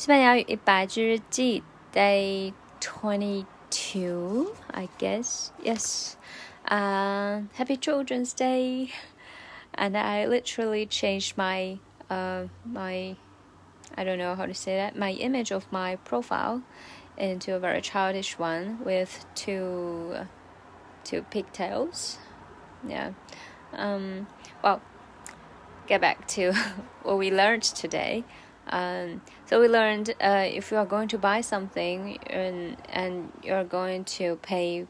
西班牙语一百句日记 Day twenty two, I guess. Yes. Uh, happy Children's Day. And I literally changed my uh, my I don't know how to say that my image of my profile into a very childish one with two two pigtails. Yeah. Um, well, get back to what we learned today. Um, so we learned uh, if you are going to buy something and and you're going to pay,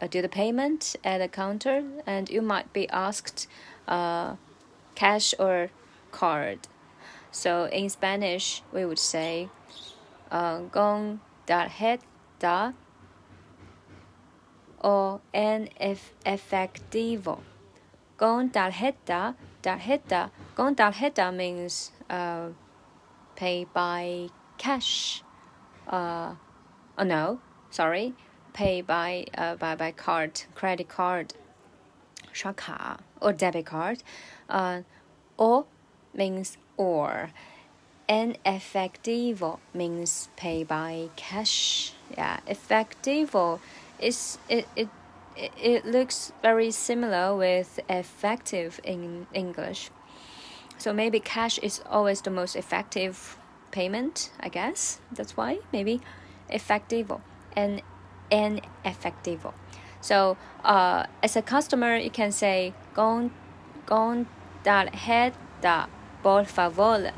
uh, do the payment at the counter, and you might be asked, uh, cash or card. So in Spanish we would say, uh, con tarjeta o en efectivo. Con tarjeta, tarjeta, con tarjeta means uh, pay by cash. Uh, oh no, sorry, pay by uh, by by card, credit card, 刷卡 or debit card. Uh, or means or. And efectivo means pay by cash. Yeah, efectivo is it it it looks very similar with effective in English. So maybe cash is always the most effective payment, I guess. That's why maybe effectivo and effectivo. So uh, as a customer, you can say con con tarjeta por favor,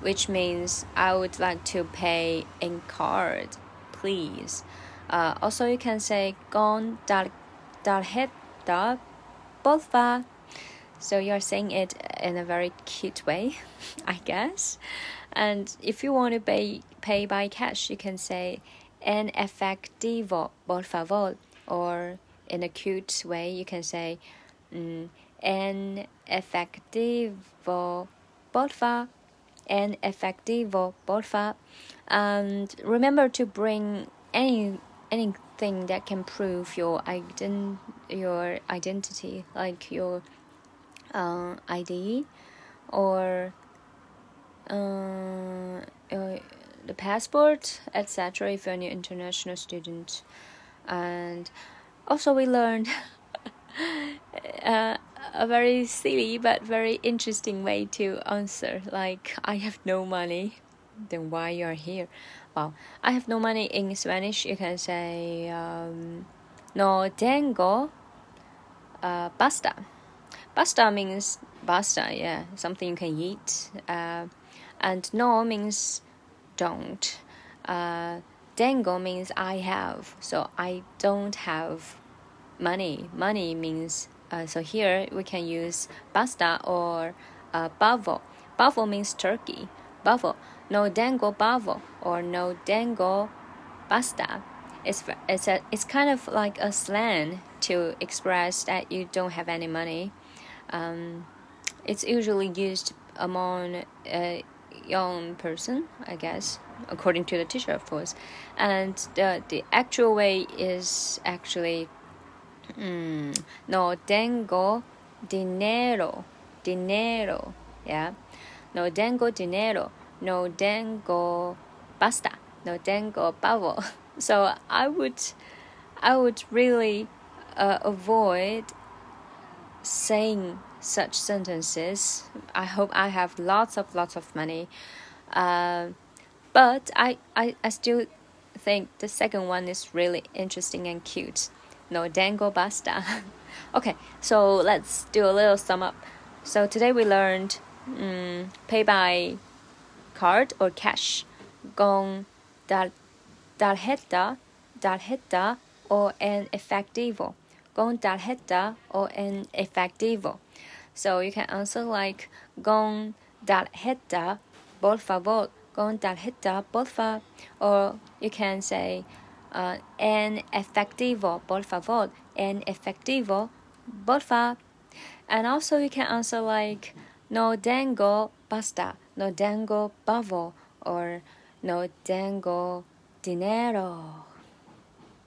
which means I would like to pay in card, please. Uh, also, you can say con tarjeta por favor so you're saying it in a very cute way, I guess. And if you want to pay pay by cash, you can say en efectivo, por favor, or in a cute way, you can say mm, en efectivo, por favor, en efectivo, por favor. And remember to bring any anything that can prove your ident your identity, like your uh, ID or uh, uh, the passport, etc. If you're an international student, and also we learned uh, a very silly but very interesting way to answer. Like I have no money, then why you are here? Well, I have no money in Spanish. You can say um, no tengo uh, pasta. Pasta means pasta, yeah, something you can eat. Uh, and no means don't. Uh, means I have, so I don't have money. Money means uh, so here we can use pasta or uh, pavo. Pavo means turkey. Pavo. No tengo pavo or no tengo pasta. It's it's a, it's kind of like a slang to express that you don't have any money. Um, it's usually used among a young person, I guess, according to the teacher, of course. And the, the actual way is actually mm, no tengo dinero, dinero, yeah. No tengo dinero, no tengo pasta, no tengo pavo. So I would, I would really uh, avoid saying such sentences. I hope I have lots of lots of money. Uh, but I, I, I still think the second one is really interesting and cute. No dango basta. okay, so let's do a little sum up. So today we learned um, pay by card or cash, con tarjeta, tarjeta or en efectivo con tarjeta o en efectivo. So you can answer like con tarjeta, por favor, con tarjeta, por favor. Or you can say uh, en efectivo, por favor, en efectivo, por favor. And also you can answer like no tengo pasta, no tengo pavo, or no tengo dinero.